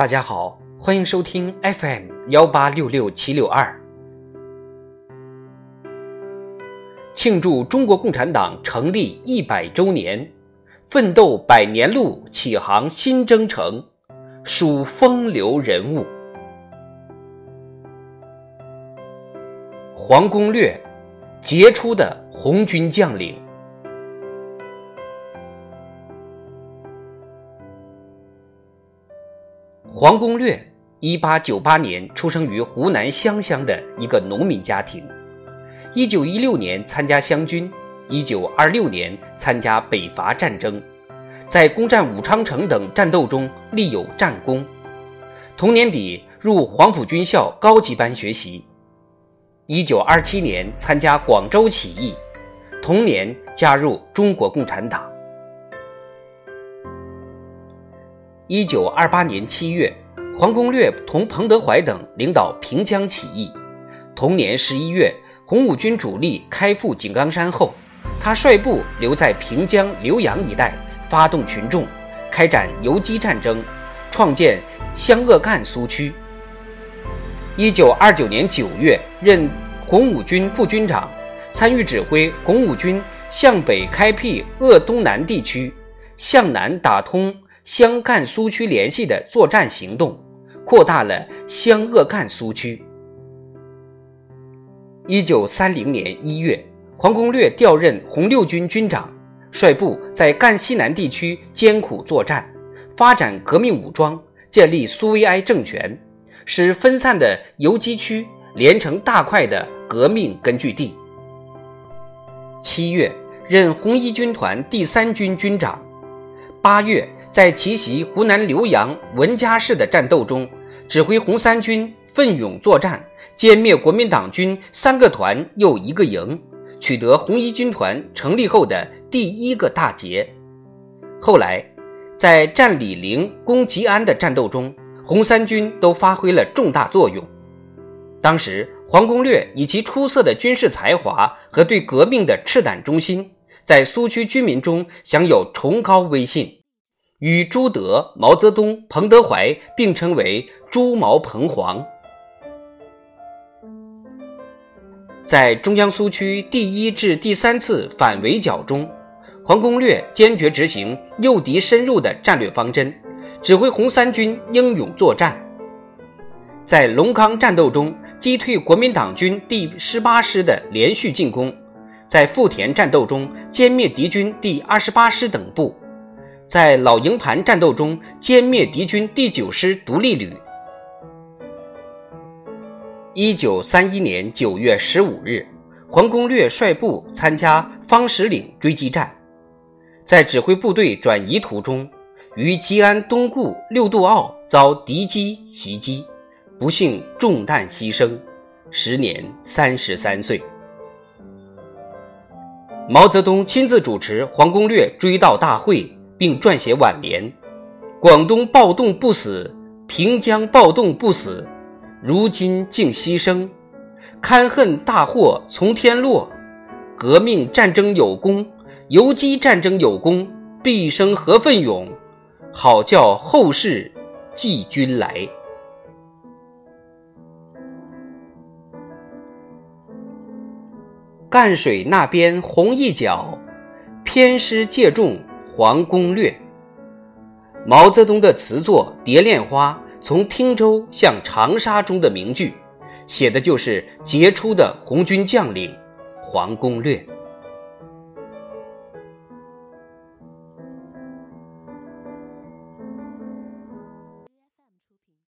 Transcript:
大家好，欢迎收听 FM 幺八六六七六二，庆祝中国共产党成立一百周年，奋斗百年路，启航新征程，数风流人物。黄公略，杰出的红军将领。黄公略，一八九八年出生于湖南湘乡的一个农民家庭。一九一六年参加湘军，一九二六年参加北伐战争，在攻占武昌城等战斗中立有战功。同年底入黄埔军校高级班学习。一九二七年参加广州起义，同年加入中国共产党。一九二八年七月，黄公略同彭德怀等领导平江起义。同年十一月，红五军主力开赴井冈山后，他率部留在平江浏阳一带，发动群众，开展游击战争，创建湘鄂赣苏区。一九二九年九月，任红五军副军长，参与指挥红五军向北开辟鄂东南地区，向南打通。湘赣苏区联系的作战行动，扩大了湘鄂赣苏区。一九三零年一月，黄公略调任红六军军长，率部在赣西南地区艰苦作战，发展革命武装，建立苏维埃政权，使分散的游击区连成大块的革命根据地。七月，任红一军团第三军军长。八月。在奇袭湖南浏阳文家市的战斗中，指挥红三军奋勇作战，歼灭国民党军三个团又一个营，取得红一军团成立后的第一个大捷。后来，在占李陵、攻吉安的战斗中，红三军都发挥了重大作用。当时，黄公略以其出色的军事才华和对革命的赤胆忠心，在苏区居民中享有崇高威信。与朱德、毛泽东、彭德怀并称为“朱毛彭黄”。在中央苏区第一至第三次反围剿中，黄公略坚决执行诱敌深入的战略方针，指挥红三军英勇作战。在龙岗战斗中，击退国民党军第十八师的连续进攻；在富田战斗中，歼灭敌军第二十八师等部。在老营盘战斗中歼灭敌军第九师独立旅。一九三一年九月十五日，黄公略率部参加方石岭追击战，在指挥部队转移途中，于吉安东固六渡坳遭敌机袭击，不幸中弹牺牲，时年三十三岁。毛泽东亲自主持黄公略追悼大会。并撰写挽联：“广东暴动不死，平江暴动不死，如今竟牺牲，堪恨大祸从天落。革命战争有功，游击战争有功，毕生何奋勇，好叫后世记君来。赣水那边红一角，偏师借重。”黄公略，毛泽东的词作《蝶恋花》从汀州向长沙中的名句，写的就是杰出的红军将领黄公略。